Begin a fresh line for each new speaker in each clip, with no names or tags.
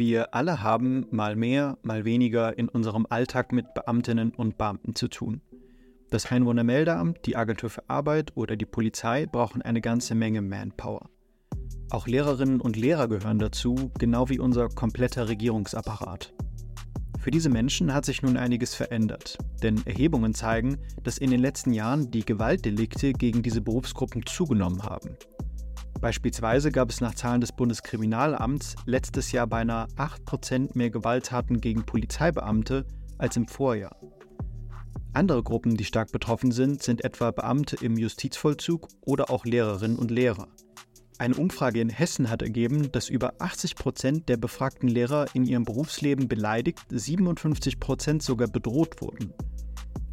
Wir alle haben mal mehr, mal weniger in unserem Alltag mit Beamtinnen und Beamten zu tun. Das Einwohnermeldeamt, die Agentur für Arbeit oder die Polizei brauchen eine ganze Menge Manpower. Auch Lehrerinnen und Lehrer gehören dazu, genau wie unser kompletter Regierungsapparat. Für diese Menschen hat sich nun einiges verändert, denn Erhebungen zeigen, dass in den letzten Jahren die Gewaltdelikte gegen diese Berufsgruppen zugenommen haben. Beispielsweise gab es nach Zahlen des Bundeskriminalamts letztes Jahr beinahe 8% mehr Gewalttaten gegen Polizeibeamte als im Vorjahr. Andere Gruppen, die stark betroffen sind, sind etwa Beamte im Justizvollzug oder auch Lehrerinnen und Lehrer. Eine Umfrage in Hessen hat ergeben, dass über 80 Prozent der befragten Lehrer in ihrem Berufsleben beleidigt, 57 Prozent sogar bedroht wurden.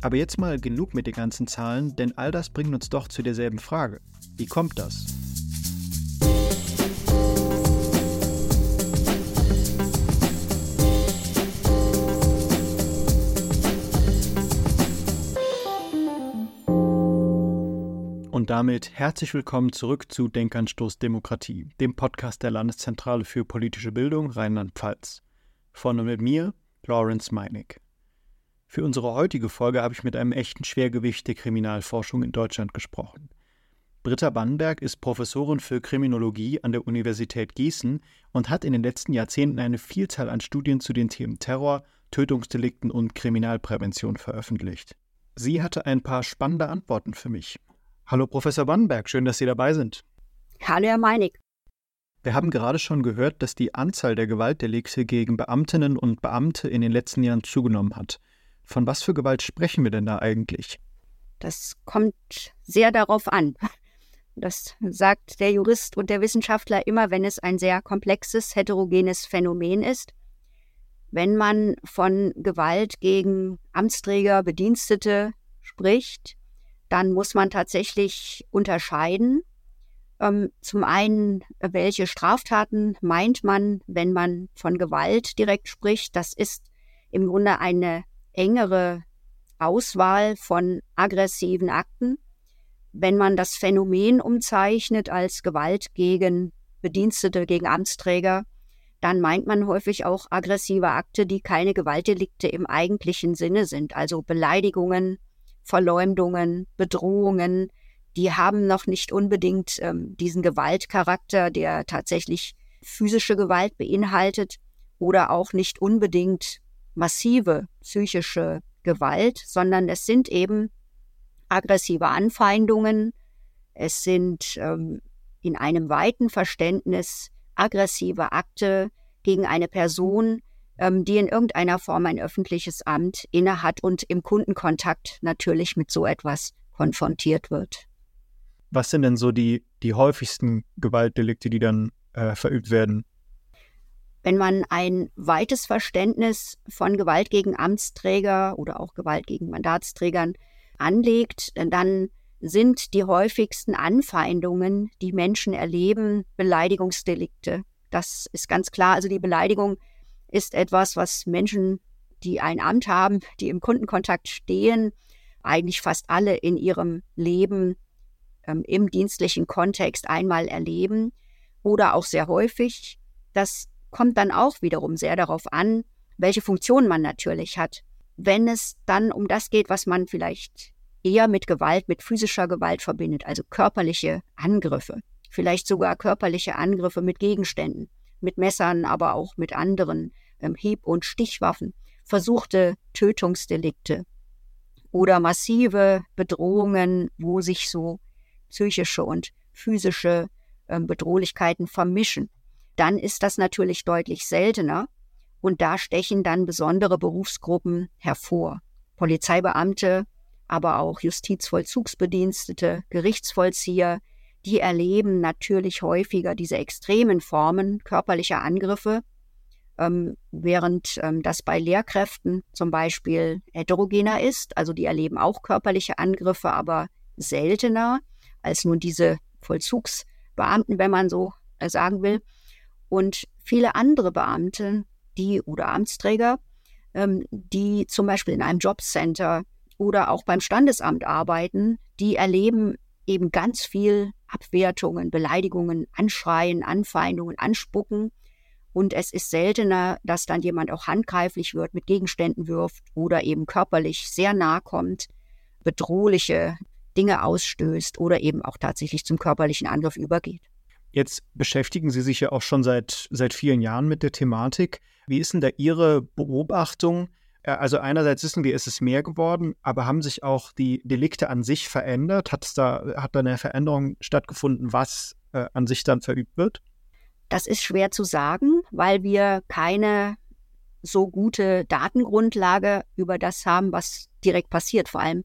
Aber jetzt mal genug mit den ganzen Zahlen, denn all das bringt uns doch zu derselben Frage. Wie kommt das? Damit herzlich willkommen zurück zu Denkanstoß Demokratie, dem Podcast der Landeszentrale für politische Bildung Rheinland-Pfalz. Von und mit mir, Lawrence Meinig. Für unsere heutige Folge habe ich mit einem echten Schwergewicht der Kriminalforschung in Deutschland gesprochen. Britta Bannenberg ist Professorin für Kriminologie an der Universität Gießen und hat in den letzten Jahrzehnten eine Vielzahl an Studien zu den Themen Terror, Tötungsdelikten und Kriminalprävention veröffentlicht. Sie hatte ein paar spannende Antworten für mich. Hallo Professor Bannenberg, schön, dass Sie dabei sind.
Hallo Herr Meinig.
Wir haben gerade schon gehört, dass die Anzahl der Gewaltdelikte gegen Beamtinnen und Beamte in den letzten Jahren zugenommen hat. Von was für Gewalt sprechen wir denn da eigentlich?
Das kommt sehr darauf an. Das sagt der Jurist und der Wissenschaftler immer, wenn es ein sehr komplexes, heterogenes Phänomen ist. Wenn man von Gewalt gegen Amtsträger, Bedienstete spricht, dann muss man tatsächlich unterscheiden. Ähm, zum einen, welche Straftaten meint man, wenn man von Gewalt direkt spricht? Das ist im Grunde eine engere Auswahl von aggressiven Akten. Wenn man das Phänomen umzeichnet als Gewalt gegen Bedienstete, gegen Amtsträger, dann meint man häufig auch aggressive Akte, die keine Gewaltdelikte im eigentlichen Sinne sind, also Beleidigungen, Verleumdungen, Bedrohungen, die haben noch nicht unbedingt ähm, diesen Gewaltcharakter, der tatsächlich physische Gewalt beinhaltet oder auch nicht unbedingt massive psychische Gewalt, sondern es sind eben aggressive Anfeindungen, es sind ähm, in einem weiten Verständnis aggressive Akte gegen eine Person, ähm, die in irgendeiner Form ein öffentliches Amt innehat und im Kundenkontakt natürlich mit so etwas konfrontiert wird.
Was sind denn so die, die häufigsten Gewaltdelikte, die dann äh, verübt werden?
Wenn man ein weites Verständnis von Gewalt gegen Amtsträger oder auch Gewalt gegen Mandatsträgern anlegt, dann sind die häufigsten Anfeindungen, die Menschen erleben, Beleidigungsdelikte. Das ist ganz klar. Also die Beleidigung ist etwas, was Menschen, die ein Amt haben, die im Kundenkontakt stehen, eigentlich fast alle in ihrem Leben ähm, im dienstlichen Kontext einmal erleben oder auch sehr häufig. Das kommt dann auch wiederum sehr darauf an, welche Funktion man natürlich hat. Wenn es dann um das geht, was man vielleicht eher mit Gewalt, mit physischer Gewalt verbindet, also körperliche Angriffe, vielleicht sogar körperliche Angriffe mit Gegenständen, mit Messern, aber auch mit anderen ähm, Hieb- und Stichwaffen, versuchte Tötungsdelikte oder massive Bedrohungen, wo sich so psychische und physische ähm, Bedrohlichkeiten vermischen. Dann ist das natürlich deutlich seltener und da stechen dann besondere Berufsgruppen hervor. Polizeibeamte, aber auch Justizvollzugsbedienstete, Gerichtsvollzieher, die erleben natürlich häufiger diese extremen Formen körperlicher Angriffe, ähm, während ähm, das bei Lehrkräften zum Beispiel heterogener ist. Also die erleben auch körperliche Angriffe, aber seltener als nun diese Vollzugsbeamten, wenn man so äh, sagen will. Und viele andere Beamte, die oder Amtsträger, ähm, die zum Beispiel in einem Jobcenter oder auch beim Standesamt arbeiten, die erleben eben ganz viel Abwertungen, Beleidigungen, Anschreien, Anfeindungen, Anspucken. Und es ist seltener, dass dann jemand auch handgreiflich wird, mit Gegenständen wirft oder eben körperlich sehr nahe kommt, bedrohliche Dinge ausstößt oder eben auch tatsächlich zum körperlichen Angriff übergeht.
Jetzt beschäftigen Sie sich ja auch schon seit, seit vielen Jahren mit der Thematik. Wie ist denn da Ihre Beobachtung? Äh, also einerseits wissen wir, ist es mehr geworden, aber haben sich auch die Delikte an sich verändert? Hat da, hat da eine Veränderung stattgefunden, was äh, an sich dann verübt wird?
Das ist schwer zu sagen, weil wir keine so gute Datengrundlage über das haben, was direkt passiert. Vor allem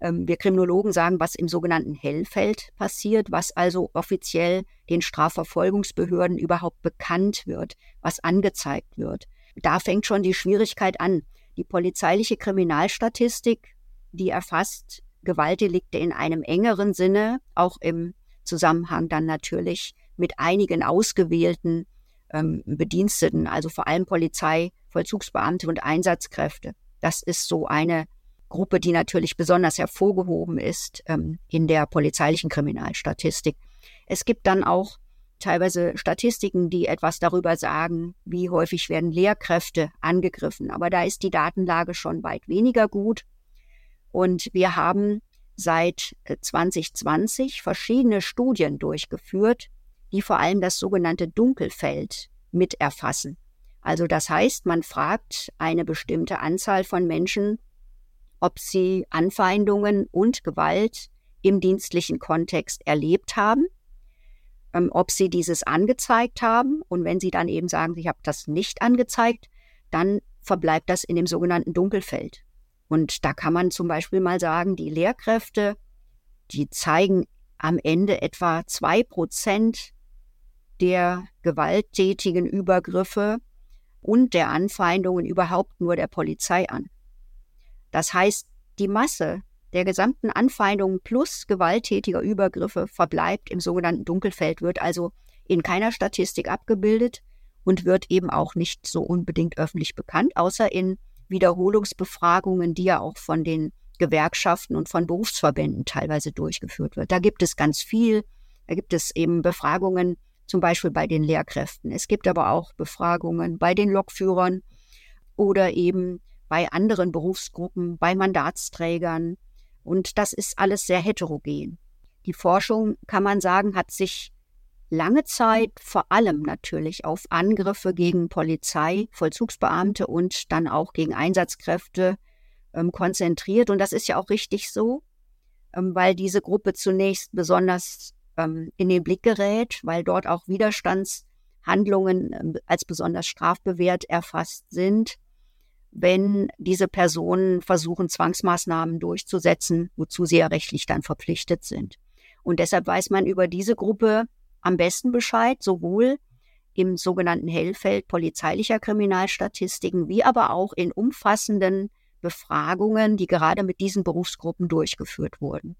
ähm, wir Kriminologen sagen, was im sogenannten Hellfeld passiert, was also offiziell den Strafverfolgungsbehörden überhaupt bekannt wird, was angezeigt wird. Da fängt schon die Schwierigkeit an. Die polizeiliche Kriminalstatistik, die erfasst Gewaltdelikte in einem engeren Sinne, auch im Zusammenhang dann natürlich mit einigen ausgewählten ähm, Bediensteten, also vor allem Polizei, Vollzugsbeamte und Einsatzkräfte. Das ist so eine Gruppe, die natürlich besonders hervorgehoben ist ähm, in der polizeilichen Kriminalstatistik. Es gibt dann auch teilweise Statistiken, die etwas darüber sagen, wie häufig werden Lehrkräfte angegriffen. Aber da ist die Datenlage schon weit weniger gut. Und wir haben seit 2020 äh, verschiedene Studien durchgeführt, die vor allem das sogenannte Dunkelfeld mit erfassen. Also das heißt, man fragt eine bestimmte Anzahl von Menschen, ob sie Anfeindungen und Gewalt im dienstlichen Kontext erlebt haben, ähm, ob sie dieses angezeigt haben und wenn sie dann eben sagen, ich habe das nicht angezeigt, dann verbleibt das in dem sogenannten Dunkelfeld. Und da kann man zum Beispiel mal sagen, die Lehrkräfte, die zeigen am Ende etwa zwei Prozent der gewalttätigen Übergriffe und der Anfeindungen überhaupt nur der Polizei an. Das heißt, die Masse der gesamten Anfeindungen plus gewalttätiger Übergriffe verbleibt im sogenannten Dunkelfeld, wird also in keiner Statistik abgebildet und wird eben auch nicht so unbedingt öffentlich bekannt, außer in Wiederholungsbefragungen, die ja auch von den Gewerkschaften und von Berufsverbänden teilweise durchgeführt wird. Da gibt es ganz viel. Da gibt es eben Befragungen, zum Beispiel bei den Lehrkräften. Es gibt aber auch Befragungen bei den Lokführern oder eben bei anderen Berufsgruppen, bei Mandatsträgern. Und das ist alles sehr heterogen. Die Forschung, kann man sagen, hat sich lange Zeit vor allem natürlich auf Angriffe gegen Polizei, Vollzugsbeamte und dann auch gegen Einsatzkräfte ähm, konzentriert. Und das ist ja auch richtig so, ähm, weil diese Gruppe zunächst besonders ähm, in den Blick gerät, weil dort auch Widerstandshandlungen ähm, als besonders strafbewehrt erfasst sind wenn diese Personen versuchen, Zwangsmaßnahmen durchzusetzen, wozu sie ja rechtlich dann verpflichtet sind. Und deshalb weiß man über diese Gruppe am besten Bescheid, sowohl im sogenannten Hellfeld polizeilicher Kriminalstatistiken, wie aber auch in umfassenden Befragungen, die gerade mit diesen Berufsgruppen durchgeführt wurden.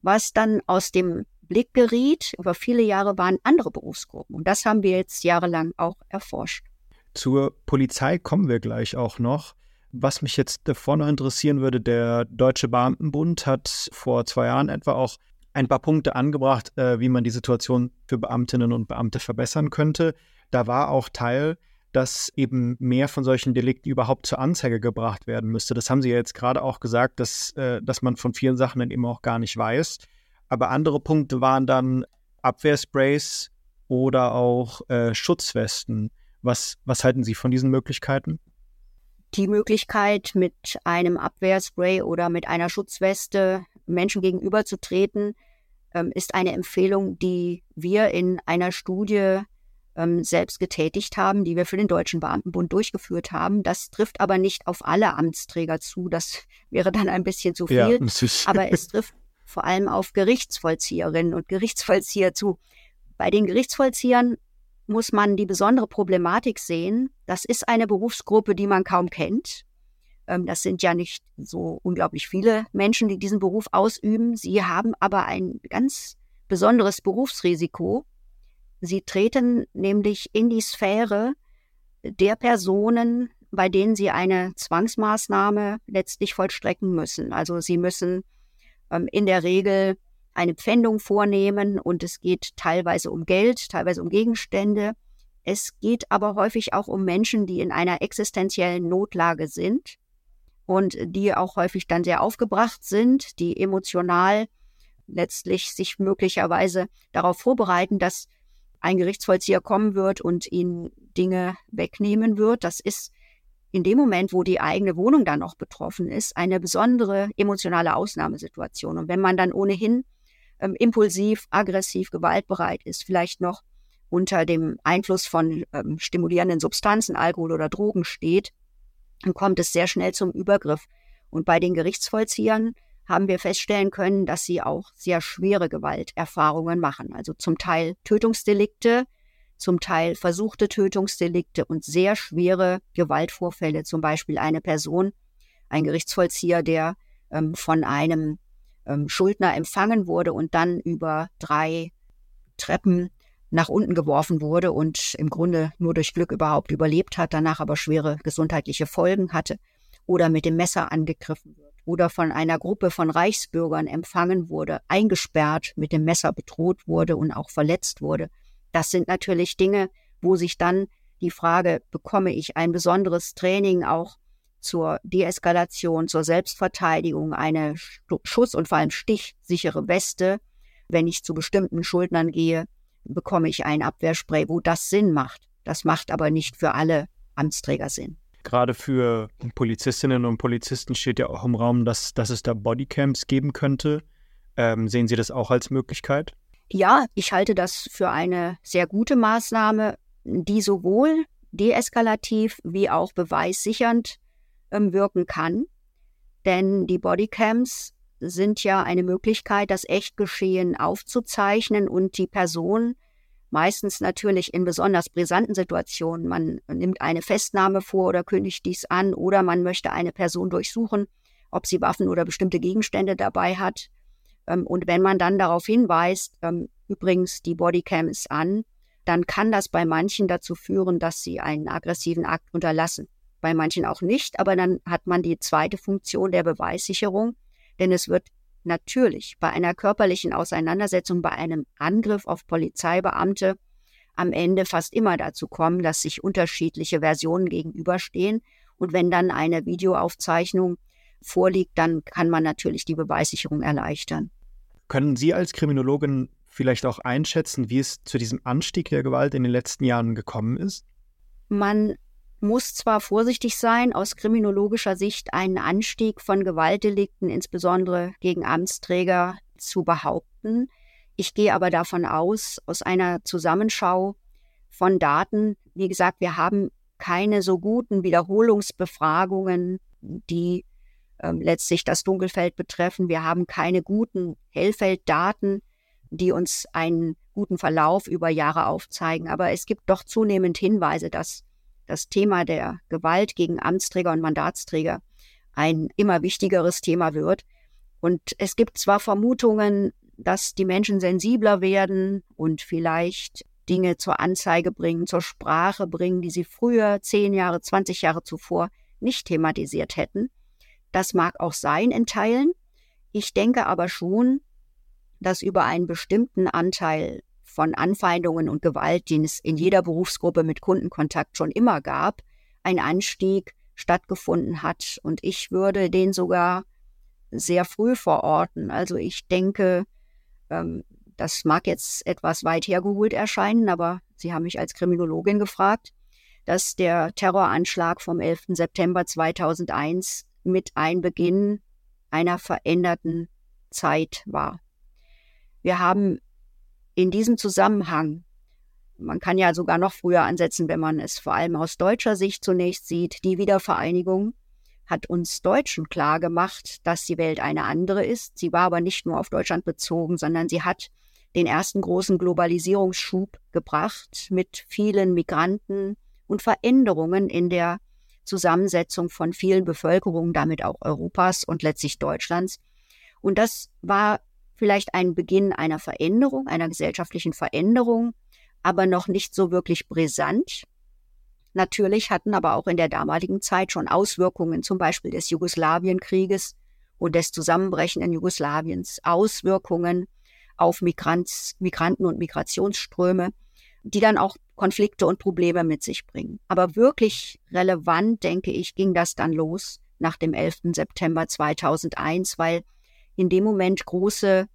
Was dann aus dem Blick geriet, über viele Jahre waren andere Berufsgruppen. Und das haben wir jetzt jahrelang auch erforscht.
Zur Polizei kommen wir gleich auch noch. Was mich jetzt davor noch interessieren würde, der Deutsche Beamtenbund hat vor zwei Jahren etwa auch ein paar Punkte angebracht, äh, wie man die Situation für Beamtinnen und Beamte verbessern könnte. Da war auch Teil, dass eben mehr von solchen Delikten überhaupt zur Anzeige gebracht werden müsste. Das haben Sie ja jetzt gerade auch gesagt, dass, äh, dass man von vielen Sachen dann eben auch gar nicht weiß. Aber andere Punkte waren dann Abwehrsprays oder auch äh, Schutzwesten. Was, was halten Sie von diesen Möglichkeiten?
Die Möglichkeit, mit einem Abwehrspray oder mit einer Schutzweste Menschen gegenüberzutreten, ähm, ist eine Empfehlung, die wir in einer Studie ähm, selbst getätigt haben, die wir für den Deutschen Beamtenbund durchgeführt haben. Das trifft aber nicht auf alle Amtsträger zu. Das wäre dann ein bisschen zu viel. Ja, aber es trifft vor allem auf Gerichtsvollzieherinnen und Gerichtsvollzieher zu. Bei den Gerichtsvollziehern muss man die besondere Problematik sehen. Das ist eine Berufsgruppe, die man kaum kennt. Ähm, das sind ja nicht so unglaublich viele Menschen, die diesen Beruf ausüben. Sie haben aber ein ganz besonderes Berufsrisiko. Sie treten nämlich in die Sphäre der Personen, bei denen sie eine Zwangsmaßnahme letztlich vollstrecken müssen. Also sie müssen ähm, in der Regel eine Pfändung vornehmen und es geht teilweise um Geld, teilweise um Gegenstände. Es geht aber häufig auch um Menschen, die in einer existenziellen Notlage sind und die auch häufig dann sehr aufgebracht sind, die emotional letztlich sich möglicherweise darauf vorbereiten, dass ein Gerichtsvollzieher kommen wird und ihnen Dinge wegnehmen wird. Das ist in dem Moment, wo die eigene Wohnung dann noch betroffen ist, eine besondere emotionale Ausnahmesituation. Und wenn man dann ohnehin ähm, impulsiv, aggressiv, gewaltbereit ist, vielleicht noch unter dem Einfluss von ähm, stimulierenden Substanzen, Alkohol oder Drogen steht, dann kommt es sehr schnell zum Übergriff. Und bei den Gerichtsvollziehern haben wir feststellen können, dass sie auch sehr schwere Gewalterfahrungen machen. Also zum Teil Tötungsdelikte, zum Teil versuchte Tötungsdelikte und sehr schwere Gewaltvorfälle. Zum Beispiel eine Person, ein Gerichtsvollzieher, der ähm, von einem ähm, Schuldner empfangen wurde und dann über drei Treppen nach unten geworfen wurde und im Grunde nur durch Glück überhaupt überlebt hat, danach aber schwere gesundheitliche Folgen hatte oder mit dem Messer angegriffen wird oder von einer Gruppe von Reichsbürgern empfangen wurde, eingesperrt, mit dem Messer bedroht wurde und auch verletzt wurde. Das sind natürlich Dinge, wo sich dann die Frage, bekomme ich ein besonderes Training auch zur Deeskalation, zur Selbstverteidigung, eine Schuss- und vor allem stichsichere Weste, wenn ich zu bestimmten Schuldnern gehe, bekomme ich ein Abwehrspray, wo das Sinn macht. Das macht aber nicht für alle Amtsträger Sinn.
Gerade für Polizistinnen und Polizisten steht ja auch im Raum, dass, dass es da Bodycams geben könnte. Ähm, sehen Sie das auch als Möglichkeit?
Ja, ich halte das für eine sehr gute Maßnahme, die sowohl deeskalativ wie auch beweissichernd ähm, wirken kann. Denn die Bodycams sind ja eine Möglichkeit, das Echtgeschehen aufzuzeichnen und die Person meistens natürlich in besonders brisanten Situationen. Man nimmt eine Festnahme vor oder kündigt dies an oder man möchte eine Person durchsuchen, ob sie Waffen oder bestimmte Gegenstände dabei hat. Ähm, und wenn man dann darauf hinweist, ähm, übrigens, die Bodycam ist an, dann kann das bei manchen dazu führen, dass sie einen aggressiven Akt unterlassen. Bei manchen auch nicht, aber dann hat man die zweite Funktion der Beweissicherung denn es wird natürlich bei einer körperlichen Auseinandersetzung, bei einem Angriff auf Polizeibeamte am Ende fast immer dazu kommen, dass sich unterschiedliche Versionen gegenüberstehen. Und wenn dann eine Videoaufzeichnung vorliegt, dann kann man natürlich die Beweissicherung erleichtern.
Können Sie als Kriminologin vielleicht auch einschätzen, wie es zu diesem Anstieg der Gewalt in den letzten Jahren gekommen ist?
Man muss zwar vorsichtig sein, aus kriminologischer Sicht einen Anstieg von Gewaltdelikten, insbesondere gegen Amtsträger, zu behaupten. Ich gehe aber davon aus, aus einer Zusammenschau von Daten, wie gesagt, wir haben keine so guten Wiederholungsbefragungen, die äh, letztlich das Dunkelfeld betreffen. Wir haben keine guten Hellfelddaten, die uns einen guten Verlauf über Jahre aufzeigen. Aber es gibt doch zunehmend Hinweise, dass das Thema der Gewalt gegen Amtsträger und Mandatsträger ein immer wichtigeres Thema wird. Und es gibt zwar Vermutungen, dass die Menschen sensibler werden und vielleicht Dinge zur Anzeige bringen, zur Sprache bringen, die sie früher, zehn Jahre, 20 Jahre zuvor nicht thematisiert hätten. Das mag auch sein in Teilen. Ich denke aber schon, dass über einen bestimmten Anteil von Anfeindungen und Gewalt, den es in jeder Berufsgruppe mit Kundenkontakt schon immer gab, ein Anstieg stattgefunden hat. Und ich würde den sogar sehr früh verorten. Also ich denke, ähm, das mag jetzt etwas weit hergeholt erscheinen, aber Sie haben mich als Kriminologin gefragt, dass der Terroranschlag vom 11. September 2001 mit Einbeginn einer veränderten Zeit war. Wir haben in diesem Zusammenhang, man kann ja sogar noch früher ansetzen, wenn man es vor allem aus deutscher Sicht zunächst sieht, die Wiedervereinigung hat uns Deutschen klar gemacht, dass die Welt eine andere ist. Sie war aber nicht nur auf Deutschland bezogen, sondern sie hat den ersten großen Globalisierungsschub gebracht mit vielen Migranten und Veränderungen in der Zusammensetzung von vielen Bevölkerungen, damit auch Europas und letztlich Deutschlands. Und das war vielleicht ein Beginn einer Veränderung, einer gesellschaftlichen Veränderung, aber noch nicht so wirklich brisant. Natürlich hatten aber auch in der damaligen Zeit schon Auswirkungen, zum Beispiel des Jugoslawienkrieges und des Zusammenbrechenden Jugoslawiens, Auswirkungen auf Migrants, Migranten und Migrationsströme, die dann auch Konflikte und Probleme mit sich bringen. Aber wirklich relevant, denke ich, ging das dann los nach dem 11. September 2001, weil in dem Moment große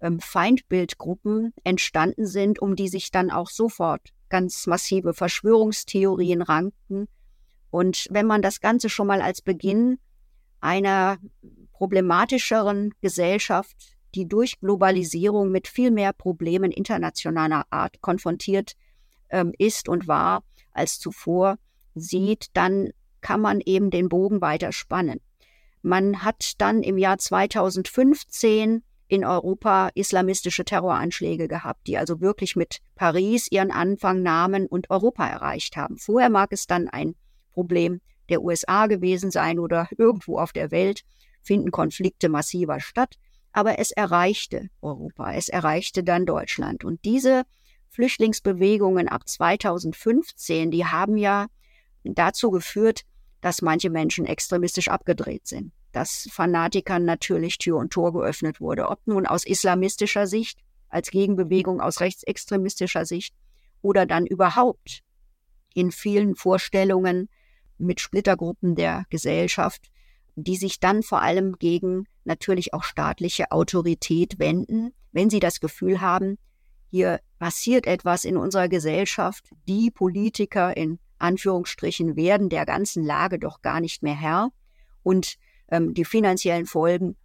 ähm, Feindbildgruppen entstanden sind, um die sich dann auch sofort ganz massive Verschwörungstheorien rankten. Und wenn man das Ganze schon mal als Beginn einer problematischeren Gesellschaft, die durch Globalisierung mit viel mehr Problemen internationaler Art konfrontiert ähm, ist und war als zuvor, sieht, dann kann man eben den Bogen weiter spannen. Man hat dann im Jahr 2015 in Europa islamistische Terroranschläge gehabt, die also wirklich mit Paris ihren Anfang nahmen und Europa erreicht haben. Vorher mag es dann ein Problem der USA gewesen sein oder irgendwo auf der Welt finden Konflikte massiver statt, aber es erreichte Europa, es erreichte dann Deutschland. Und diese Flüchtlingsbewegungen ab 2015, die haben ja dazu geführt, dass manche Menschen extremistisch abgedreht sind. Dass Fanatikern natürlich Tür und Tor geöffnet wurde, ob nun aus islamistischer Sicht, als Gegenbewegung aus rechtsextremistischer Sicht oder dann überhaupt in vielen Vorstellungen mit Splittergruppen der Gesellschaft, die sich dann vor allem gegen natürlich auch staatliche Autorität wenden, wenn sie das Gefühl haben, hier passiert etwas in unserer Gesellschaft, die Politiker in Anführungsstrichen werden der ganzen Lage doch gar nicht mehr Herr und ähm, die finanziellen Folgen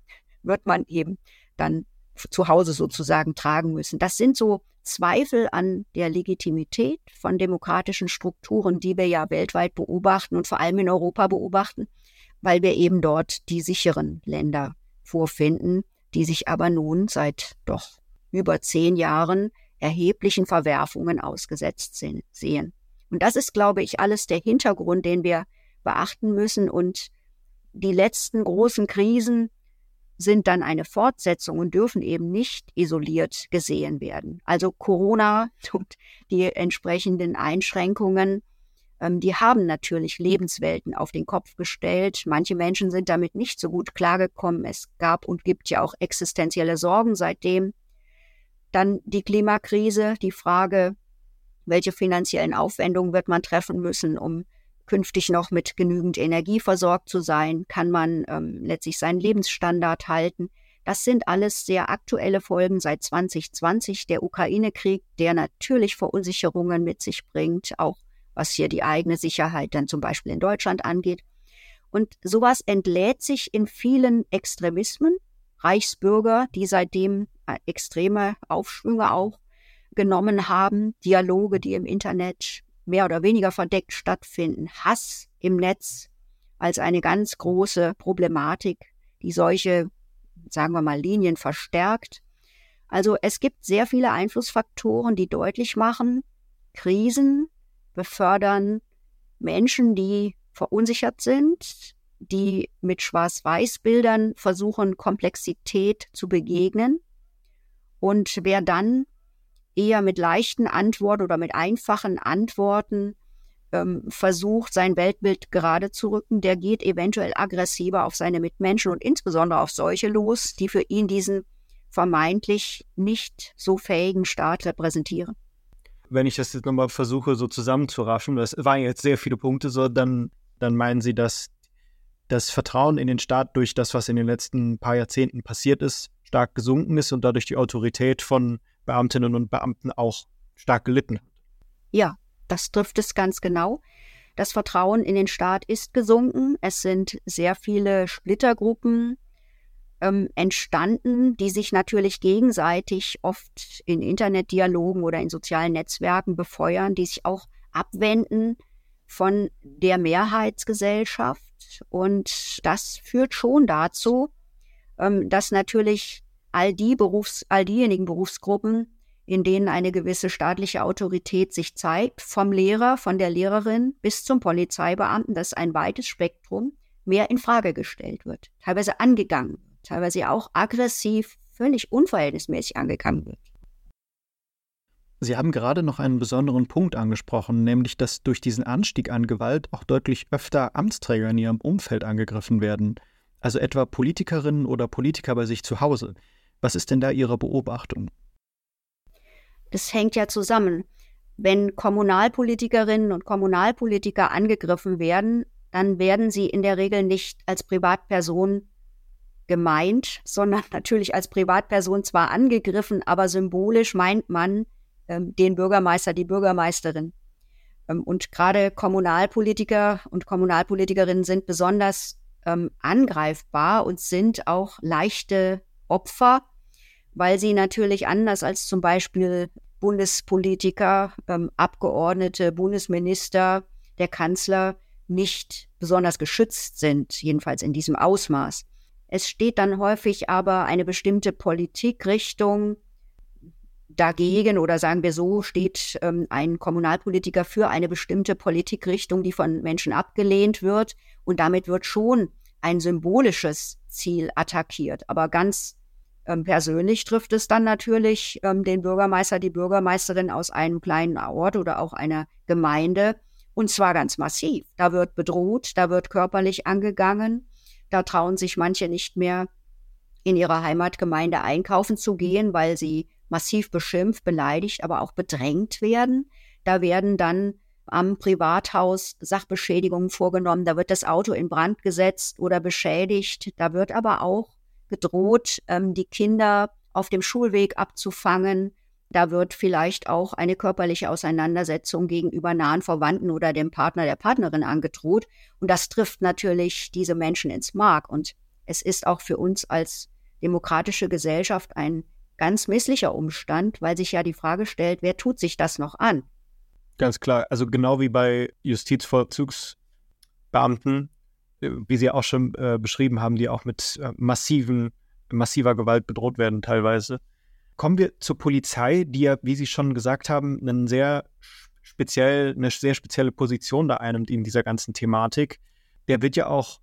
wird man eben dann zu Hause sozusagen tragen müssen. Das sind so Zweifel an der Legitimität von demokratischen Strukturen, die wir ja weltweit beobachten und vor allem in Europa beobachten, weil wir eben dort die sicheren Länder vorfinden, die sich aber nun seit doch über zehn Jahren erheblichen Verwerfungen ausgesetzt sehen. Und das ist, glaube ich, alles der Hintergrund, den wir beachten müssen und die letzten großen Krisen sind dann eine Fortsetzung und dürfen eben nicht isoliert gesehen werden. Also Corona und die entsprechenden Einschränkungen, ähm, die haben natürlich Lebenswelten auf den Kopf gestellt. Manche Menschen sind damit nicht so gut klargekommen. Es gab und gibt ja auch existenzielle Sorgen seitdem. Dann die Klimakrise, die Frage, welche finanziellen Aufwendungen wird man treffen müssen, um künftig noch mit genügend Energie versorgt zu sein? Kann man ähm, letztlich seinen Lebensstandard halten? Das sind alles sehr aktuelle Folgen seit 2020. Der Ukraine-Krieg, der natürlich Verunsicherungen mit sich bringt, auch was hier die eigene Sicherheit dann zum Beispiel in Deutschland angeht. Und sowas entlädt sich in vielen Extremismen. Reichsbürger, die seitdem äh, extreme Aufschwünge auch genommen haben, Dialoge, die im Internet mehr oder weniger verdeckt stattfinden. Hass im Netz als eine ganz große Problematik, die solche, sagen wir mal, Linien verstärkt. Also es gibt sehr viele Einflussfaktoren, die deutlich machen, Krisen befördern Menschen, die verunsichert sind, die mit Schwarz-Weiß-Bildern versuchen, Komplexität zu begegnen. Und wer dann eher mit leichten Antworten oder mit einfachen Antworten ähm, versucht, sein Weltbild gerade zu rücken, der geht eventuell aggressiver auf seine Mitmenschen und insbesondere auf solche los, die für ihn diesen vermeintlich nicht so fähigen Staat repräsentieren.
Wenn ich das jetzt nochmal versuche, so zusammenzuraffen, das waren jetzt sehr viele Punkte, so dann, dann meinen Sie, dass das Vertrauen in den Staat durch das, was in den letzten paar Jahrzehnten passiert ist, stark gesunken ist und dadurch die Autorität von Beamtinnen und Beamten auch stark gelitten hat.
Ja, das trifft es ganz genau. Das Vertrauen in den Staat ist gesunken. Es sind sehr viele Splittergruppen ähm, entstanden, die sich natürlich gegenseitig oft in Internetdialogen oder in sozialen Netzwerken befeuern, die sich auch abwenden von der Mehrheitsgesellschaft. Und das führt schon dazu, ähm, dass natürlich all die Berufs-, all diejenigen Berufsgruppen, in denen eine gewisse staatliche Autorität sich zeigt, vom Lehrer, von der Lehrerin bis zum Polizeibeamten, das ist ein weites Spektrum, mehr in Frage gestellt wird, teilweise angegangen teilweise auch aggressiv, völlig unverhältnismäßig angegangen wird.
Sie haben gerade noch einen besonderen Punkt angesprochen, nämlich dass durch diesen Anstieg an Gewalt auch deutlich öfter Amtsträger in ihrem Umfeld angegriffen werden, also etwa Politikerinnen oder Politiker bei sich zu Hause. Was ist denn da Ihre Beobachtung?
Das hängt ja zusammen. Wenn Kommunalpolitikerinnen und Kommunalpolitiker angegriffen werden, dann werden sie in der Regel nicht als Privatperson gemeint, sondern natürlich als Privatperson zwar angegriffen, aber symbolisch meint man ähm, den Bürgermeister, die Bürgermeisterin. Ähm, und gerade Kommunalpolitiker und Kommunalpolitikerinnen sind besonders ähm, angreifbar und sind auch leichte Opfer, weil sie natürlich anders als zum Beispiel Bundespolitiker, ähm, Abgeordnete, Bundesminister, der Kanzler nicht besonders geschützt sind, jedenfalls in diesem Ausmaß. Es steht dann häufig aber eine bestimmte Politikrichtung dagegen oder sagen wir so, steht ähm, ein Kommunalpolitiker für eine bestimmte Politikrichtung, die von Menschen abgelehnt wird. Und damit wird schon ein symbolisches Ziel attackiert. Aber ganz ähm, persönlich trifft es dann natürlich ähm, den Bürgermeister, die Bürgermeisterin aus einem kleinen Ort oder auch einer Gemeinde. Und zwar ganz massiv. Da wird bedroht, da wird körperlich angegangen. Da trauen sich manche nicht mehr in ihrer Heimatgemeinde einkaufen zu gehen, weil sie massiv beschimpft, beleidigt, aber auch bedrängt werden. Da werden dann am Privathaus Sachbeschädigungen vorgenommen, da wird das Auto in Brand gesetzt oder beschädigt. Da wird aber auch gedroht, ähm, die Kinder auf dem Schulweg abzufangen. Da wird vielleicht auch eine körperliche Auseinandersetzung gegenüber nahen Verwandten oder dem Partner der Partnerin angedroht. Und das trifft natürlich diese Menschen ins Mark. Und es ist auch für uns als demokratische Gesellschaft ein ganz misslicher Umstand, weil sich ja die Frage stellt, wer tut sich das noch an?
Ganz klar, also genau wie bei Justizvollzugsbeamten, wie Sie auch schon äh, beschrieben haben, die auch mit äh, massiven, massiver Gewalt bedroht werden teilweise. Kommen wir zur Polizei, die ja, wie Sie schon gesagt haben, einen sehr speziell, eine sehr spezielle Position da einnimmt in dieser ganzen Thematik. Der wird ja auch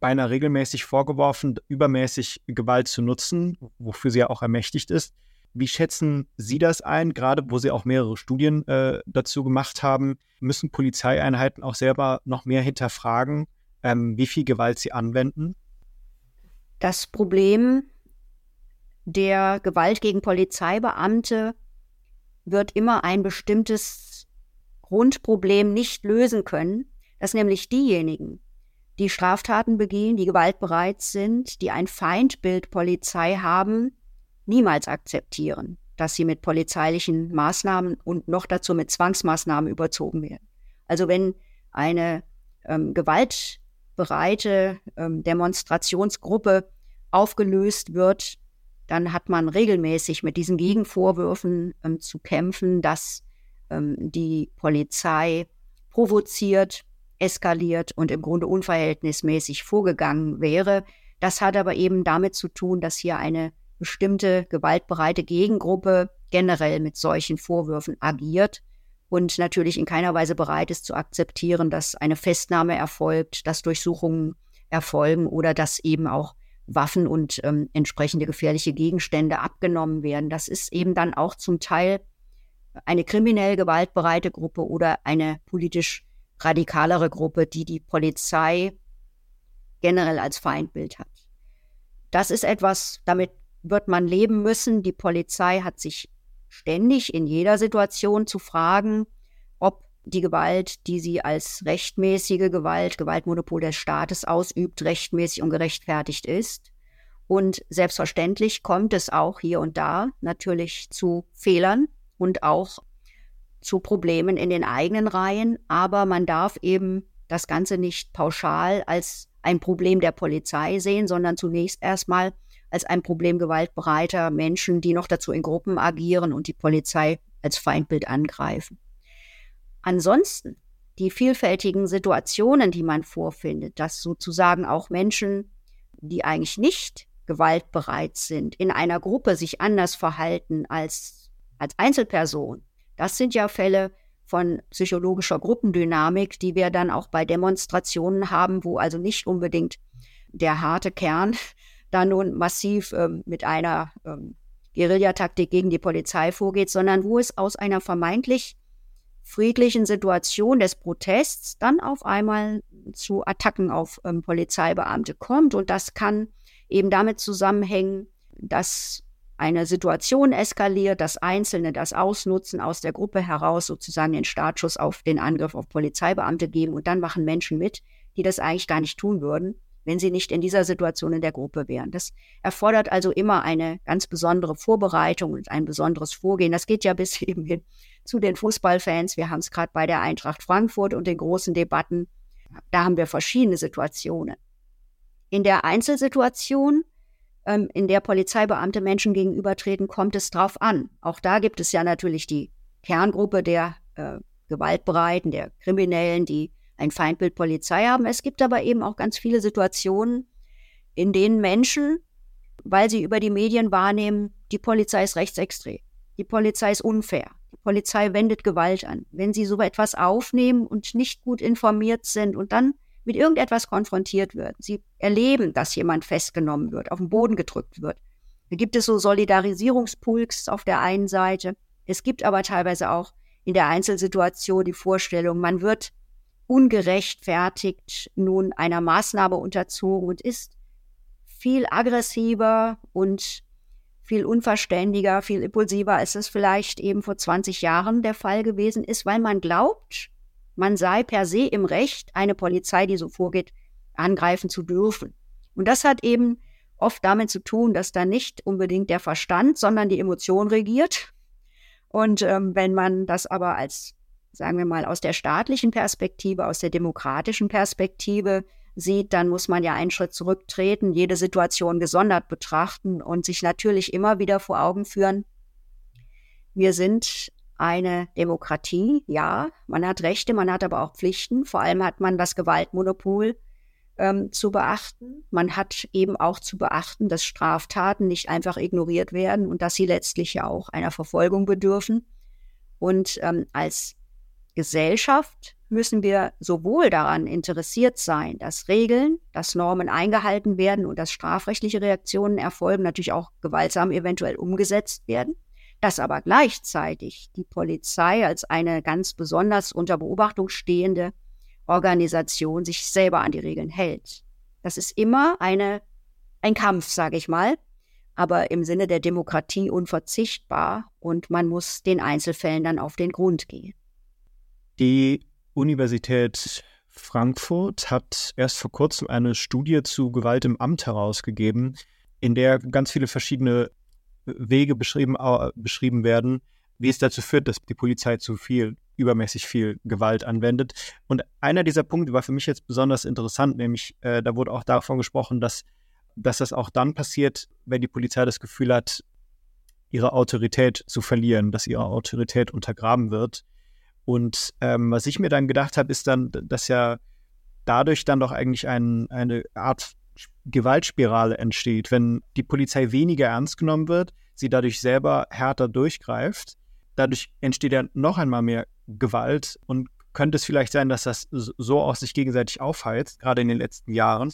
beinahe regelmäßig vorgeworfen, übermäßig Gewalt zu nutzen, wofür sie ja auch ermächtigt ist. Wie schätzen Sie das ein, gerade wo Sie auch mehrere Studien äh, dazu gemacht haben? Müssen Polizeieinheiten auch selber noch mehr hinterfragen, ähm, wie viel Gewalt sie anwenden?
Das Problem der Gewalt gegen Polizeibeamte wird immer ein bestimmtes Grundproblem nicht lösen können, dass nämlich diejenigen, die Straftaten begehen, die gewaltbereit sind, die ein Feindbild Polizei haben, niemals akzeptieren, dass sie mit polizeilichen Maßnahmen und noch dazu mit Zwangsmaßnahmen überzogen werden. Also wenn eine ähm, gewaltbereite ähm, Demonstrationsgruppe aufgelöst wird, dann hat man regelmäßig mit diesen Gegenvorwürfen ähm, zu kämpfen, dass ähm, die Polizei provoziert, eskaliert und im Grunde unverhältnismäßig vorgegangen wäre. Das hat aber eben damit zu tun, dass hier eine bestimmte gewaltbereite Gegengruppe generell mit solchen Vorwürfen agiert und natürlich in keiner Weise bereit ist zu akzeptieren, dass eine Festnahme erfolgt, dass Durchsuchungen erfolgen oder dass eben auch Waffen und ähm, entsprechende gefährliche Gegenstände abgenommen werden. Das ist eben dann auch zum Teil eine kriminell gewaltbereite Gruppe oder eine politisch radikalere Gruppe, die die Polizei generell als Feindbild hat. Das ist etwas, damit wird man leben müssen. Die Polizei hat sich ständig in jeder Situation zu fragen, ob die Gewalt, die sie als rechtmäßige Gewalt, Gewaltmonopol des Staates ausübt, rechtmäßig und gerechtfertigt ist. Und selbstverständlich kommt es auch hier und da natürlich zu Fehlern und auch zu Problemen in den eigenen Reihen, aber man darf eben das Ganze nicht pauschal als ein Problem der Polizei sehen, sondern zunächst erstmal als ein Problem gewaltbereiter Menschen, die noch dazu in Gruppen agieren und die Polizei als Feindbild angreifen. Ansonsten die vielfältigen Situationen, die man vorfindet, dass sozusagen auch Menschen, die eigentlich nicht gewaltbereit sind, in einer Gruppe sich anders verhalten als als Einzelperson, das sind ja Fälle von psychologischer Gruppendynamik, die wir dann auch bei Demonstrationen haben, wo also nicht unbedingt der harte Kern da nun massiv ähm, mit einer ähm, Guerillataktik gegen die Polizei vorgeht, sondern wo es aus einer vermeintlich friedlichen Situation des Protests dann auf einmal zu Attacken auf ähm, Polizeibeamte kommt. Und das kann eben damit zusammenhängen, dass eine Situation eskaliert, dass Einzelne das ausnutzen, aus der Gruppe heraus sozusagen den Startschuss auf den Angriff auf Polizeibeamte geben und dann machen Menschen mit, die das eigentlich gar nicht tun würden, wenn sie nicht in dieser Situation in der Gruppe wären. Das erfordert also immer eine ganz besondere Vorbereitung und ein besonderes Vorgehen. Das geht ja bis eben hin zu den Fußballfans. Wir haben es gerade bei der Eintracht Frankfurt und den großen Debatten. Da haben wir verschiedene Situationen. In der Einzelsituation ähm, in der Polizeibeamte Menschen gegenübertreten, kommt es drauf an. Auch da gibt es ja natürlich die Kerngruppe der äh, Gewaltbereiten, der Kriminellen, die ein Feindbild Polizei haben. Es gibt aber eben auch ganz viele Situationen, in denen Menschen, weil sie über die Medien wahrnehmen, die Polizei ist rechtsextrem, die Polizei ist unfair, die Polizei wendet Gewalt an. Wenn sie so etwas aufnehmen und nicht gut informiert sind und dann mit irgendetwas konfrontiert wird. Sie erleben, dass jemand festgenommen wird, auf den Boden gedrückt wird. Da gibt es so Solidarisierungspulks auf der einen Seite. Es gibt aber teilweise auch in der Einzelsituation die Vorstellung, man wird ungerechtfertigt nun einer Maßnahme unterzogen und ist viel aggressiver und viel unverständiger, viel impulsiver, als es vielleicht eben vor 20 Jahren der Fall gewesen ist, weil man glaubt, man sei per se im Recht, eine Polizei, die so vorgeht, angreifen zu dürfen. Und das hat eben oft damit zu tun, dass da nicht unbedingt der Verstand, sondern die Emotion regiert. Und ähm, wenn man das aber als, sagen wir mal, aus der staatlichen Perspektive, aus der demokratischen Perspektive sieht, dann muss man ja einen Schritt zurücktreten, jede Situation gesondert betrachten und sich natürlich immer wieder vor Augen führen, wir sind eine Demokratie. Ja, man hat Rechte, man hat aber auch Pflichten. Vor allem hat man das Gewaltmonopol ähm, zu beachten. Man hat eben auch zu beachten, dass Straftaten nicht einfach ignoriert werden und dass sie letztlich ja auch einer Verfolgung bedürfen. Und ähm, als Gesellschaft müssen wir sowohl daran interessiert sein, dass Regeln, dass Normen eingehalten werden und dass strafrechtliche Reaktionen erfolgen, natürlich auch gewaltsam eventuell umgesetzt werden dass aber gleichzeitig die Polizei als eine ganz besonders unter Beobachtung stehende Organisation sich selber an die Regeln hält. Das ist immer eine, ein Kampf, sage ich mal, aber im Sinne der Demokratie unverzichtbar und man muss den Einzelfällen dann auf den Grund gehen.
Die Universität Frankfurt hat erst vor kurzem eine Studie zu Gewalt im Amt herausgegeben, in der ganz viele verschiedene Wege beschrieben, beschrieben werden, wie es dazu führt, dass die Polizei zu viel, übermäßig viel Gewalt anwendet. Und einer dieser Punkte war für mich jetzt besonders interessant, nämlich äh, da wurde auch davon gesprochen, dass, dass das auch dann passiert, wenn die Polizei das Gefühl hat, ihre Autorität zu verlieren, dass ihre Autorität untergraben wird. Und ähm, was ich mir dann gedacht habe, ist dann, dass ja dadurch dann doch eigentlich ein, eine Art Gewaltspirale entsteht, wenn die Polizei weniger ernst genommen wird, sie dadurch selber härter durchgreift. Dadurch entsteht ja noch einmal mehr Gewalt und könnte es vielleicht sein, dass das so auch sich gegenseitig aufheizt, gerade in den letzten Jahren?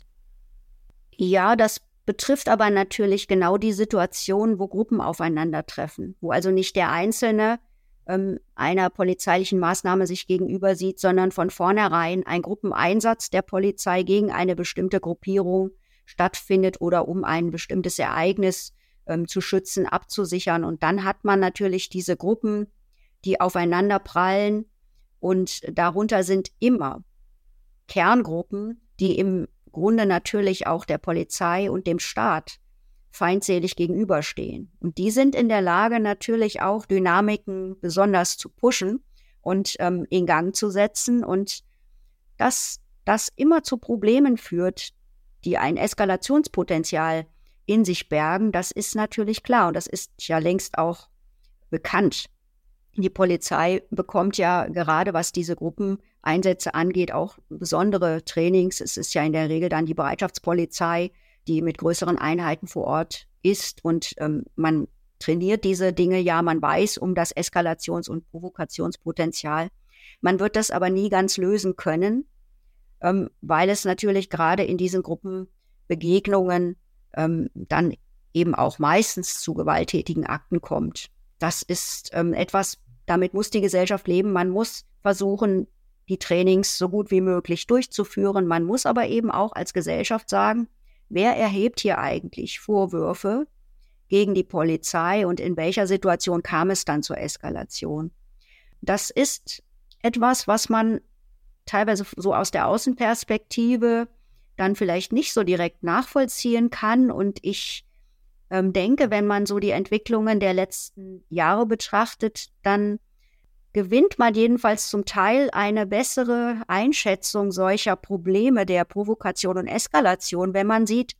Ja, das betrifft aber natürlich genau die Situation, wo Gruppen aufeinandertreffen, wo also nicht der Einzelne ähm, einer polizeilichen Maßnahme sich gegenüber sieht, sondern von vornherein ein Gruppeneinsatz der Polizei gegen eine bestimmte Gruppierung stattfindet oder um ein bestimmtes Ereignis ähm, zu schützen, abzusichern. Und dann hat man natürlich diese Gruppen, die aufeinander prallen und darunter sind immer Kerngruppen, die im Grunde natürlich auch der Polizei und dem Staat feindselig gegenüberstehen. Und die sind in der Lage, natürlich auch Dynamiken besonders zu pushen und ähm, in Gang zu setzen. Und dass das immer zu Problemen führt, die ein Eskalationspotenzial in sich bergen, das ist natürlich klar. Und das ist ja längst auch bekannt. Die Polizei bekommt ja gerade, was diese Gruppeneinsätze angeht, auch besondere Trainings. Es ist ja in der Regel dann die Bereitschaftspolizei, die mit größeren Einheiten vor Ort ist. Und ähm, man trainiert diese Dinge ja, man weiß um das Eskalations- und Provokationspotenzial. Man wird das aber nie ganz lösen können, ähm, weil es natürlich gerade in diesen Gruppenbegegnungen ähm, dann eben auch meistens zu gewalttätigen Akten kommt. Das ist ähm, etwas, damit muss die Gesellschaft leben. Man muss versuchen, die Trainings so gut wie möglich durchzuführen. Man muss aber eben auch als Gesellschaft sagen, wer erhebt hier eigentlich Vorwürfe gegen die Polizei und in welcher Situation kam es dann zur Eskalation. Das ist etwas, was man teilweise so aus der Außenperspektive dann vielleicht nicht so direkt nachvollziehen kann. Und ich ähm, denke, wenn man so die Entwicklungen der letzten Jahre betrachtet, dann gewinnt man jedenfalls zum Teil eine bessere Einschätzung solcher Probleme der Provokation und Eskalation, wenn man sieht,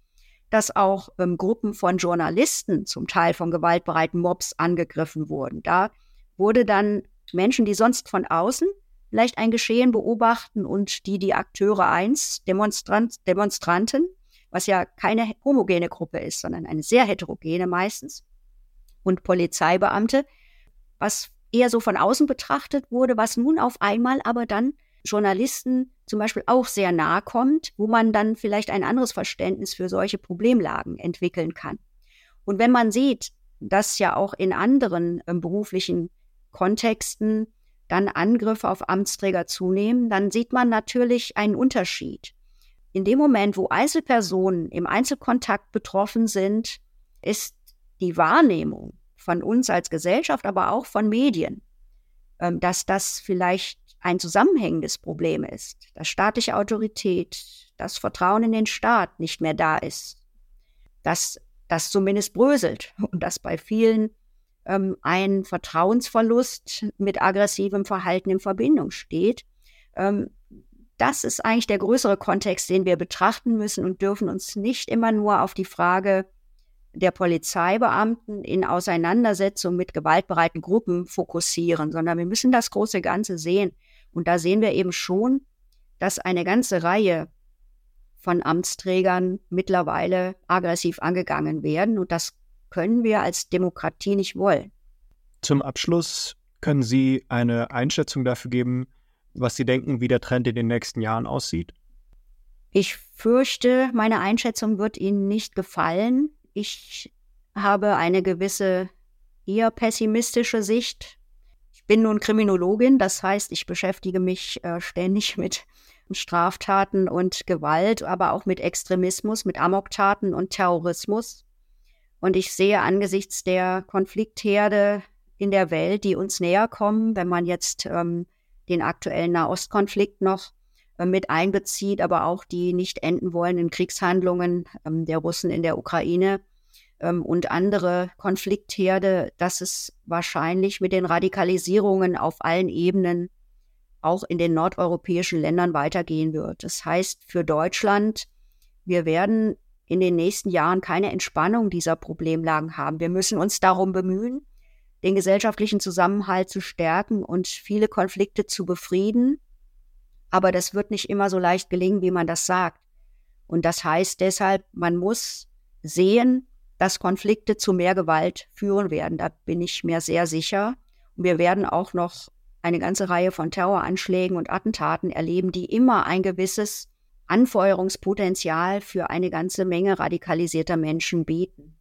dass auch ähm, Gruppen von Journalisten zum Teil von gewaltbereiten Mobs angegriffen wurden. Da wurde dann Menschen, die sonst von außen vielleicht ein Geschehen beobachten und die die Akteure eins, Demonstrant, Demonstranten, was ja keine homogene Gruppe ist, sondern eine sehr heterogene meistens, und Polizeibeamte, was eher so von außen betrachtet wurde, was nun auf einmal aber dann Journalisten zum Beispiel auch sehr nahe kommt, wo man dann vielleicht ein anderes Verständnis für solche Problemlagen entwickeln kann. Und wenn man sieht, dass ja auch in anderen äh, beruflichen Kontexten dann Angriffe auf Amtsträger zunehmen, dann sieht man natürlich einen Unterschied. In dem Moment, wo Einzelpersonen im Einzelkontakt betroffen sind, ist die Wahrnehmung von uns als Gesellschaft, aber auch von Medien, ähm, dass das vielleicht ein zusammenhängendes Problem ist, dass staatliche Autorität, das Vertrauen in den Staat nicht mehr da ist, dass das zumindest bröselt und dass bei vielen ähm, ein Vertrauensverlust mit aggressivem Verhalten in Verbindung steht. Ähm, das ist eigentlich der größere Kontext, den wir betrachten müssen und dürfen uns nicht immer nur auf die Frage der Polizeibeamten in Auseinandersetzung mit gewaltbereiten Gruppen fokussieren, sondern wir müssen das große Ganze sehen. Und da sehen wir eben schon, dass eine ganze Reihe von Amtsträgern mittlerweile aggressiv angegangen werden. Und das können wir als Demokratie nicht wollen.
Zum Abschluss können Sie eine Einschätzung dafür geben, was Sie denken, wie der Trend in den nächsten Jahren aussieht?
Ich fürchte, meine Einschätzung wird Ihnen nicht gefallen. Ich habe eine gewisse eher pessimistische Sicht. Ich bin nun Kriminologin, das heißt, ich beschäftige mich äh, ständig mit Straftaten und Gewalt, aber auch mit Extremismus, mit Amoktaten und Terrorismus. Und ich sehe angesichts der Konfliktherde in der Welt, die uns näher kommen, wenn man jetzt ähm, den aktuellen Nahostkonflikt noch mit einbezieht, aber auch die nicht enden wollenden Kriegshandlungen ähm, der Russen in der Ukraine ähm, und andere Konfliktherde, dass es wahrscheinlich mit den Radikalisierungen auf allen Ebenen auch in den nordeuropäischen Ländern weitergehen wird. Das heißt für Deutschland, wir werden in den nächsten Jahren keine Entspannung dieser Problemlagen haben. Wir müssen uns darum bemühen, den gesellschaftlichen Zusammenhalt zu stärken und viele Konflikte zu befrieden. Aber das wird nicht immer so leicht gelingen, wie man das sagt. Und das heißt deshalb, man muss sehen, dass Konflikte zu mehr Gewalt führen werden. Da bin ich mir sehr sicher. Und wir werden auch noch eine ganze Reihe von Terroranschlägen und Attentaten erleben, die immer ein gewisses Anfeuerungspotenzial für eine ganze Menge radikalisierter Menschen bieten.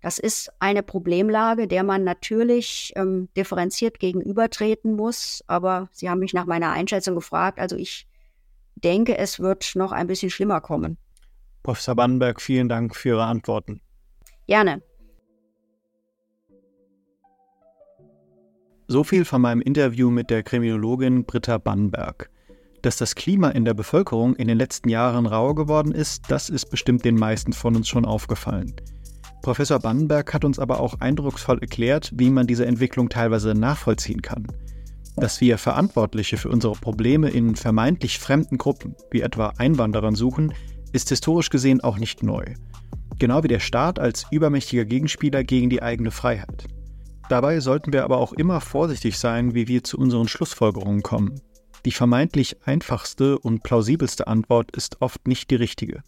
Das ist eine Problemlage, der man natürlich ähm, differenziert gegenübertreten muss. Aber Sie haben mich nach meiner Einschätzung gefragt. Also ich denke, es wird noch ein bisschen schlimmer kommen.
Professor Bannenberg, vielen Dank für Ihre Antworten.
Gerne.
So viel von meinem Interview mit der Kriminologin Britta Bannberg. Dass das Klima in der Bevölkerung in den letzten Jahren rauer geworden ist, das ist bestimmt den meisten von uns schon aufgefallen. Professor Bannenberg hat uns aber auch eindrucksvoll erklärt, wie man diese Entwicklung teilweise nachvollziehen kann. Dass wir Verantwortliche für unsere Probleme in vermeintlich fremden Gruppen, wie etwa Einwanderern, suchen, ist historisch gesehen auch nicht neu. Genau wie der Staat als übermächtiger Gegenspieler gegen die eigene Freiheit. Dabei sollten wir aber auch immer vorsichtig sein, wie wir zu unseren Schlussfolgerungen kommen. Die vermeintlich einfachste und plausibelste Antwort ist oft nicht die richtige.